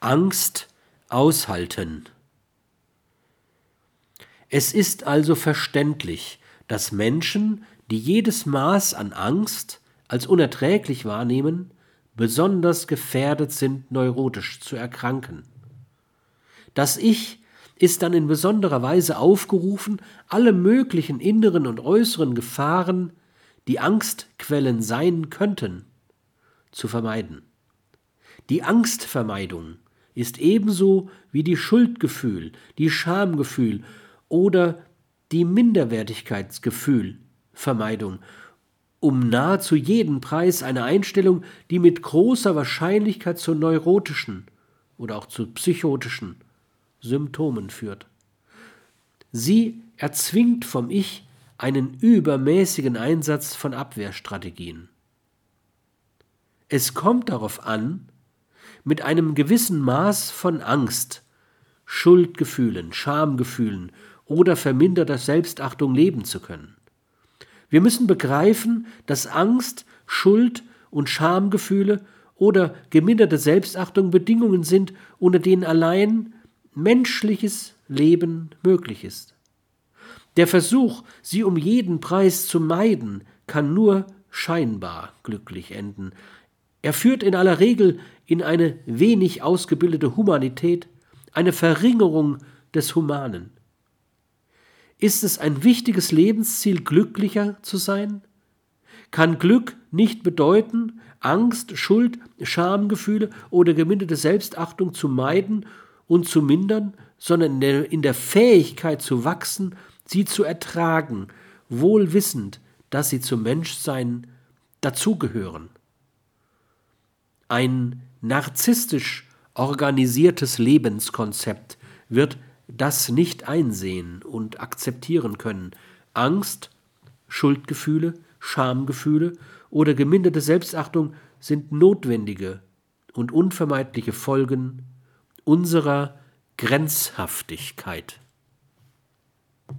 Angst aushalten. Es ist also verständlich, dass Menschen, die jedes Maß an Angst als unerträglich wahrnehmen, besonders gefährdet sind, neurotisch zu erkranken. Das Ich ist dann in besonderer Weise aufgerufen, alle möglichen inneren und äußeren Gefahren, die Angstquellen sein könnten, zu vermeiden. Die Angstvermeidung ist ebenso wie die Schuldgefühl, die Schamgefühl oder die Minderwertigkeitsgefühl Vermeidung um nahezu jeden Preis eine Einstellung, die mit großer Wahrscheinlichkeit zu neurotischen oder auch zu psychotischen Symptomen führt. Sie erzwingt vom Ich einen übermäßigen Einsatz von Abwehrstrategien. Es kommt darauf an, mit einem gewissen Maß von Angst, Schuldgefühlen, Schamgefühlen oder verminderter Selbstachtung leben zu können. Wir müssen begreifen, dass Angst, Schuld und Schamgefühle oder geminderte Selbstachtung Bedingungen sind, unter denen allein menschliches Leben möglich ist. Der Versuch, sie um jeden Preis zu meiden, kann nur scheinbar glücklich enden. Er führt in aller Regel in eine wenig ausgebildete Humanität, eine Verringerung des Humanen. Ist es ein wichtiges Lebensziel, glücklicher zu sein? Kann Glück nicht bedeuten, Angst, Schuld, Schamgefühle oder geminderte Selbstachtung zu meiden und zu mindern, sondern in der Fähigkeit zu wachsen, sie zu ertragen, wohl wissend, dass sie zum Menschsein dazugehören. Ein narzisstisch organisiertes Lebenskonzept wird das nicht einsehen und akzeptieren können. Angst, Schuldgefühle, Schamgefühle oder geminderte Selbstachtung sind notwendige und unvermeidliche Folgen unserer Grenzhaftigkeit.